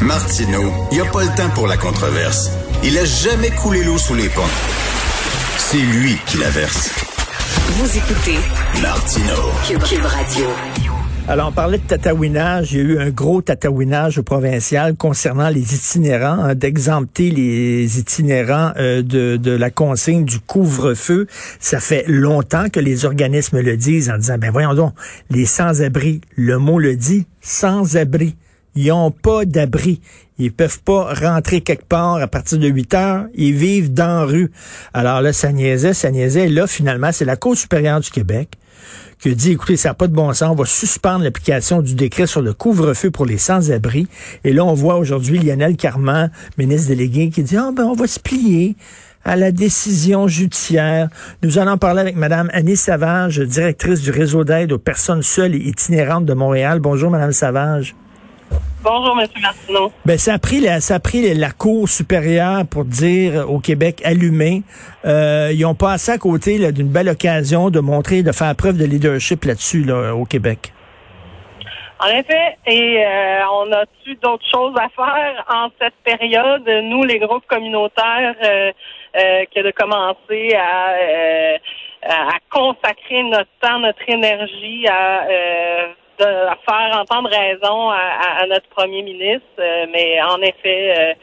Martineau, il n'y a pas le temps pour la controverse. Il a jamais coulé l'eau sous les ponts. C'est lui qui la verse. Vous écoutez Martineau. Cube, Radio. Alors, on parlait de tatouinage. Il y a eu un gros tatouinage au provincial concernant les itinérants, hein, d'exempter les itinérants euh, de, de la consigne du couvre-feu. Ça fait longtemps que les organismes le disent en disant, ben voyons donc, les sans-abri, le mot le dit, sans-abri. Ils n'ont pas d'abri. Ils peuvent pas rentrer quelque part à partir de 8 heures. Ils vivent dans rue. Alors là, ça niaisait, ça niaisait. Et là, finalement, c'est la Cour supérieure du Québec qui dit, écoutez, ça n'a pas de bon sens, on va suspendre l'application du décret sur le couvre-feu pour les sans-abri. Et là, on voit aujourd'hui Lionel Carman, ministre délégué, qui dit, ah ben, on va se plier à la décision judiciaire. Nous allons parler avec Madame Annie Savage, directrice du réseau d'aide aux personnes seules et itinérantes de Montréal. Bonjour, Madame Savage. Bonjour, M. Martineau. Ben, ça a pris la, ça a pris la Cour supérieure pour dire au Québec allumé. Euh, ils ont passé à côté d'une belle occasion de montrer, de faire preuve de leadership là-dessus là, au Québec. En effet, et euh, on a eu d'autres choses à faire en cette période? Nous, les groupes communautaires, euh, euh, que de commencer à, euh, à consacrer notre temps, notre énergie à de faire entendre raison à, notre premier ministre. Euh, mais en effet,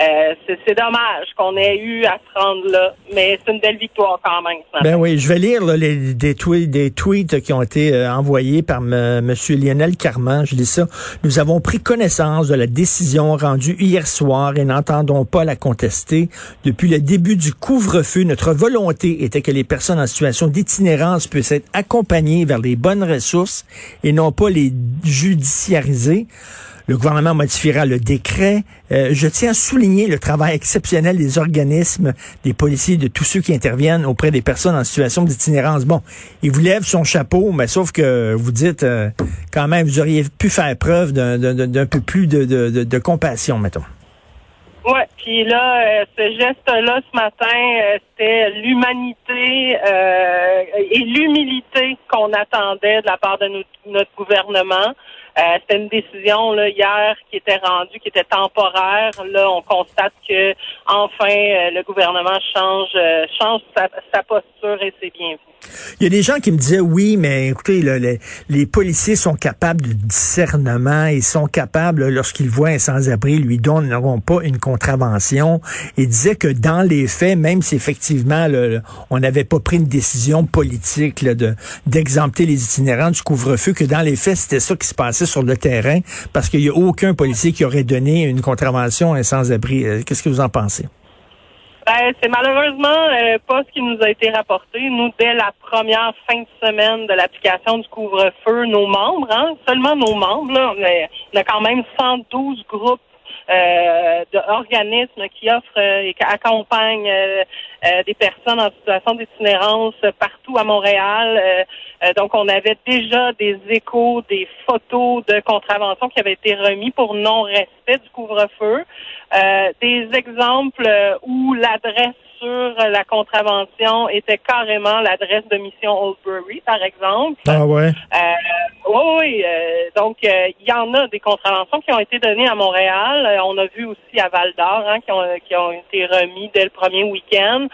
euh, c'est dommage qu'on ait eu à se rendre là, mais c'est une belle victoire quand même. Ben oui, je vais lire les, des, tweets, des tweets qui ont été euh, envoyés par M. Lionel Carman. Je lis ça. Nous avons pris connaissance de la décision rendue hier soir et n'entendons pas la contester. Depuis le début du couvre-feu, notre volonté était que les personnes en situation d'itinérance puissent être accompagnées vers les bonnes ressources et non pas les judiciariser. Le gouvernement modifiera le décret. Euh, je tiens à souligner le travail exceptionnel des organismes, des policiers, de tous ceux qui interviennent auprès des personnes en situation d'itinérance. Bon, il vous lève son chapeau, mais sauf que vous dites euh, quand même, vous auriez pu faire preuve d'un peu plus de, compassion, mettons. Oui, puis là, euh, ce geste-là ce matin, c'était l'humanité et l'humilité qu'on attendait de la part de notre gouvernement. Euh, c'était une décision là, hier qui était rendue, qui était temporaire. Là, on constate que enfin euh, le gouvernement change euh, change sa, posture et c'est bien vu. Il y a des gens qui me disaient oui, mais écoutez, les, policiers sont capables de discernement, ils sont capables, lorsqu'ils voient un sans-abri, lui donneront pas une contravention. Ils disaient que dans les faits, même si effectivement on n'avait pas pris une décision politique de d'exempter les itinérants du couvre-feu, que dans les faits, c'était ça qui se passait sur le terrain, parce qu'il n'y a aucun policier qui aurait donné une contravention à un sans-abri. Euh, qu'est-ce que vous en pensez? Ben, c'est malheureusement euh, pas ce qui nous a été rapporté. Nous, dès la première fin de semaine de l'application du couvre-feu, nos membres, hein, seulement nos membres, là, on, a, quand même 112 groupes euh, d'organismes qui offrent et qui accompagnent des personnes en situation d'itinérance partout à Montréal. donc, on avait déjà des échos, des photos de contraventions qui avaient été remis pour non-respect du couvre-feu. Euh, des exemples euh, où l'adresse sur la contravention était carrément l'adresse de mission Oldbury, par exemple. Ah ouais? Euh, oui, oui. Euh, donc, il y en a des contraventions qui ont été données à Montréal. on a vu aussi à Val d'Or hein, qui, ont, qui ont été remis dès le premier week-end.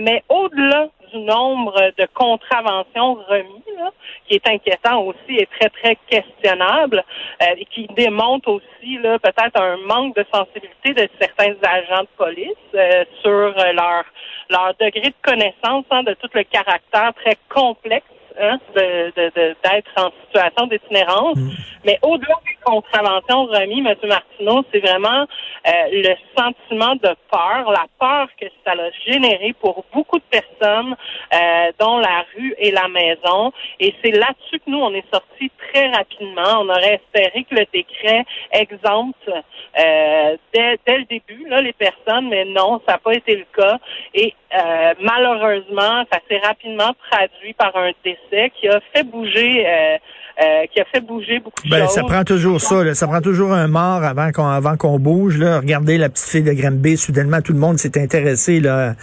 mais au-delà nombre de contraventions remises, qui est inquiétant aussi et très, très questionnable, euh, et qui démontre aussi là peut-être un manque de sensibilité de certains agents de police euh, sur leur leur degré de connaissance hein, de tout le caractère très complexe hein, de, d'être en situation d'itinérance. Mm. Mais au-delà des contraventions remises, M. Martineau, c'est vraiment euh, le sentiment de peur, la peur que ça a généré pour beaucoup de personnes, euh, dont la rue et la maison. Et c'est là-dessus que nous, on est sortis très rapidement. On aurait espéré que le décret exempte euh, dès, dès, le début là, les personnes, mais non, ça n'a pas été le cas. Et euh, malheureusement, ça s'est rapidement traduit par un décès qui a fait bouger euh, qui a fait bouger beaucoup de ben, choses. Ça prend toujours ça. Là. Ça prend toujours un mort avant qu'on avant qu'on bouge. Là. Regardez la petite fille de Granby. Soudainement, tout le monde s'est intéressé là,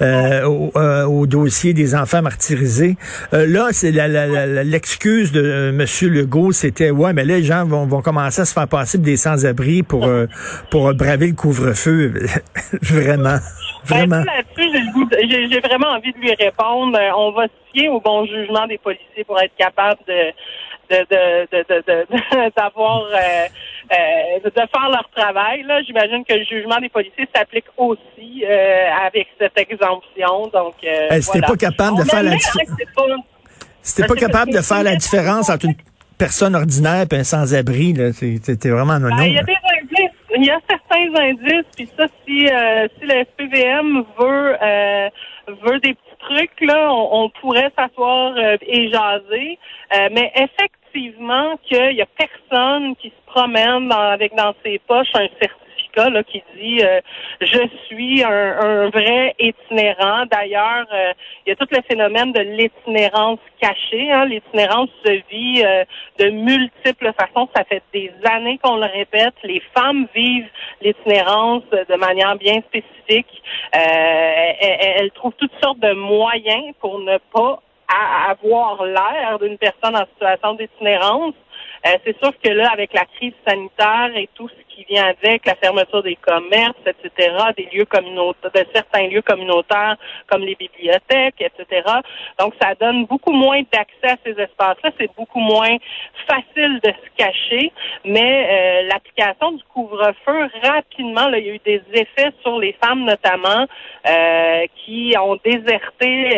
euh, au, euh, au, dossier des enfants martyrisés. Euh, là, c'est l'excuse la, la, de euh, Monsieur Legault, c'était ouais, mais là, les gens vont, vont commencer à se faire passer des sans-abri pour euh, pour braver le couvre-feu. vraiment. Vraiment. Ben, j'ai vraiment envie de lui répondre. On va se fier au bon jugement des policiers pour être capable de de d'avoir de, de, euh, de, faire leur travail. Là, j'imagine que le jugement des policiers s'applique aussi euh, avec cette exemption. Donc, euh, c'était pas capable de faire la différence. C'était pas capable de faire la différence entre une personne ordinaire et un sans-abri. C'était vraiment non. Ben, il y a des indices. Il y a certains indices. Puis ça, si si le SPVM veut veut des trucs là, on, pourrait s'asseoir et jaser. mais effectivement qu'il y a personne qui se promène avec dans ses poches un certificat là, qui dit euh, je suis un, vrai itinérant. D'ailleurs, euh, il y a tout le phénomène de l'itinérance cachée. Hein. L'itinérance se vit euh, de multiples façons. Ça fait des années qu'on le répète. Les femmes vivent l'itinérance de manière bien spécifique. Elles trouvent toutes sortes de moyens pour ne pas avoir l'air d'une personne en situation d'itinérance. Euh, c'est sûr que là, avec la crise sanitaire et tout ce qui vient avec, la fermeture des commerces, etc., des lieux communautaires, de certains lieux communautaires comme les bibliothèques, etc. Donc, ça donne beaucoup moins d'accès à ces espaces-là. C'est beaucoup moins facile de se cacher, mais euh, l'application du couvre-feu, rapidement, là, il y a eu des effets sur les femmes notamment euh, qui ont déserté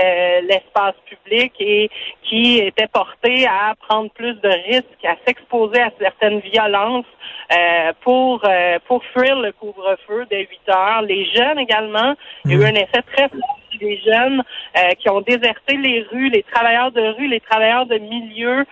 l'espace public et qui étaient portées à prendre plus de risques, à s'exposer à certaines violences euh, pour euh, pour fuir le couvre-feu dès 8 heures. Les jeunes également, il y a eu mm. un effet très fort des jeunes euh, qui ont déserté les rues, les travailleurs de rue, les travailleurs de milieu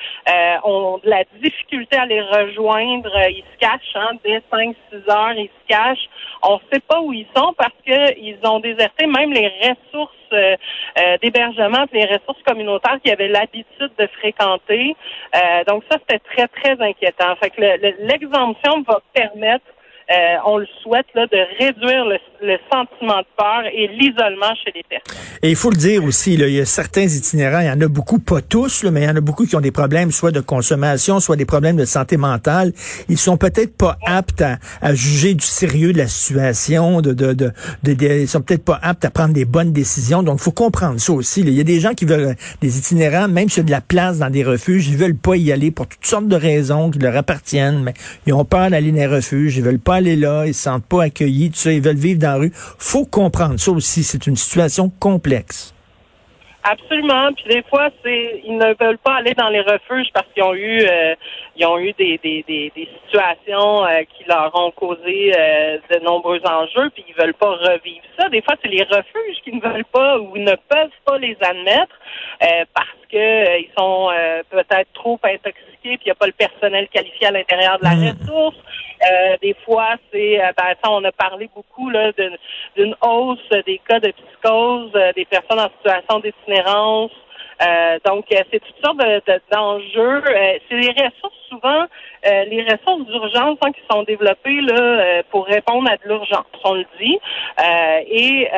ont de la difficulté à les rejoindre. Ils se cachent hein, dès 5-6 heures, ils se cachent. On ne sait pas où ils sont parce qu'ils ont déserté même les ressources euh, euh, d'hébergement, les ressources communautaires qu'ils avaient l'habitude de fréquenter. Euh, donc ça, c'était très, très inquiétant. Fait que l'exemption va permettre euh, on le souhaite, là, de réduire le, sentiment de peur et l'isolement chez les personnes. Et il faut le dire aussi, là, il y a certains itinérants, il y en a beaucoup, pas tous, là, mais il y en a beaucoup qui ont des problèmes, soit de consommation, soit des problèmes de santé mentale. Ils sont peut-être pas aptes à, juger du sérieux de la situation, de, de, de, ils sont peut-être pas aptes à prendre des bonnes décisions. Donc, il faut comprendre ça aussi. Il y a des gens qui veulent, des itinérants, même s'il y a de la place dans des refuges, ils veulent pas y aller pour toutes sortes de raisons qui leur appartiennent, mais ils ont peur d'aller dans les refuges, ils veulent pas aller là, ils se sentent pas accueillis, tout ça, ils veulent vivre dans la rue. Faut comprendre ça aussi, c'est une situation complexe. Absolument. Puis des fois, c'est ils ne veulent pas aller dans les refuges parce qu'ils ont eu euh, ils ont eu des, des, des, situations euh, qui leur ont causé euh, de nombreux enjeux, puis ils veulent pas revivre ça. Des fois, c'est les refuges qui ne veulent pas ou ne peuvent pas les admettre parce que ils sont peut-être trop intoxiqués, puis il n'y a pas le personnel qualifié à l'intérieur de la mmh. ressource. Euh, des fois, c'est, euh, ben, ça, on a parlé beaucoup là d'une hausse des cas de psychose, euh, des personnes en situation d'itinérance. donc, c'est toutes sortes d'enjeux. c'est les ressources souvent, les ressources d'urgence hein, qui sont développées là pour répondre à de l'urgence, on le dit. et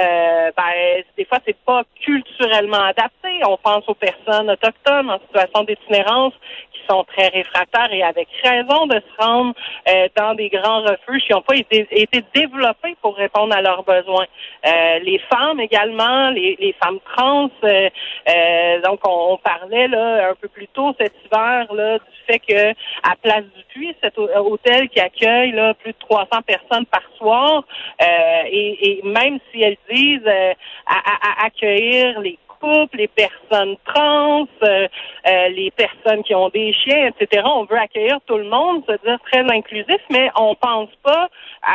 ben, des fois, c'est pas culturellement adapté. On pense aux personnes autochtones en situation d'itinérance sont très réfractaires et avec raison de se rendre euh, dans des grands refuges qui n'ont pas été, été, développés pour répondre à leurs besoins. Euh, les femmes également, les, les femmes trans, euh, donc on, parlait là un peu plus tôt cet hiver là du fait que à Place du Puy, cet hôtel qui accueille là plus de 300 personnes par soir, et, et, même si elles disent à, à accueillir les les personnes trans, euh, euh, les personnes qui ont des chiens, etc. On veut accueillir tout le monde, se dire très inclusif, mais on pense pas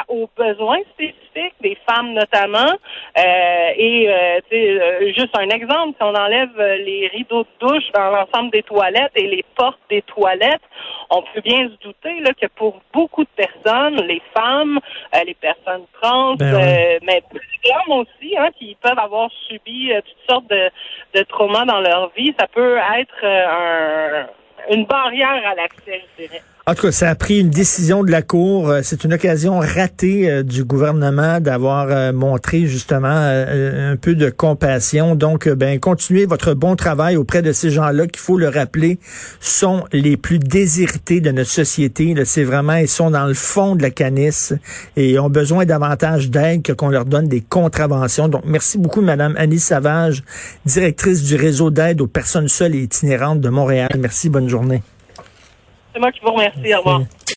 aux besoins spécifiques des femmes notamment. Euh, et juste un exemple, si on enlève les rideaux de douche dans l'ensemble des toilettes et les portes des toilettes, on peut bien se douter là, que pour beaucoup de personnes, les femmes, les personnes trans, ben mais les hommes aussi, hein, qui peuvent avoir subi toutes sortes de, de traumas dans leur vie, ça peut être euh, une barrière à l'accès, je dirais. En tout cas, ça a pris une décision de la Cour. Euh, c'est une occasion ratée euh, du gouvernement d'avoir euh, montré justement un peu de compassion. Donc, ben, continuez votre bon travail auprès de ces gens-là qu'il faut le rappeler sont les plus désirés de notre société. C'est vraiment, ils sont dans le fond de la canisse et ont besoin davantage d'aide que qu'on leur donne des contraventions. Donc, merci beaucoup, Madame Annie Savage, directrice du réseau d'aide aux personnes seules et itinérantes de Montréal. Merci, bonne journée. C'est moi qui vous remercie. Au revoir.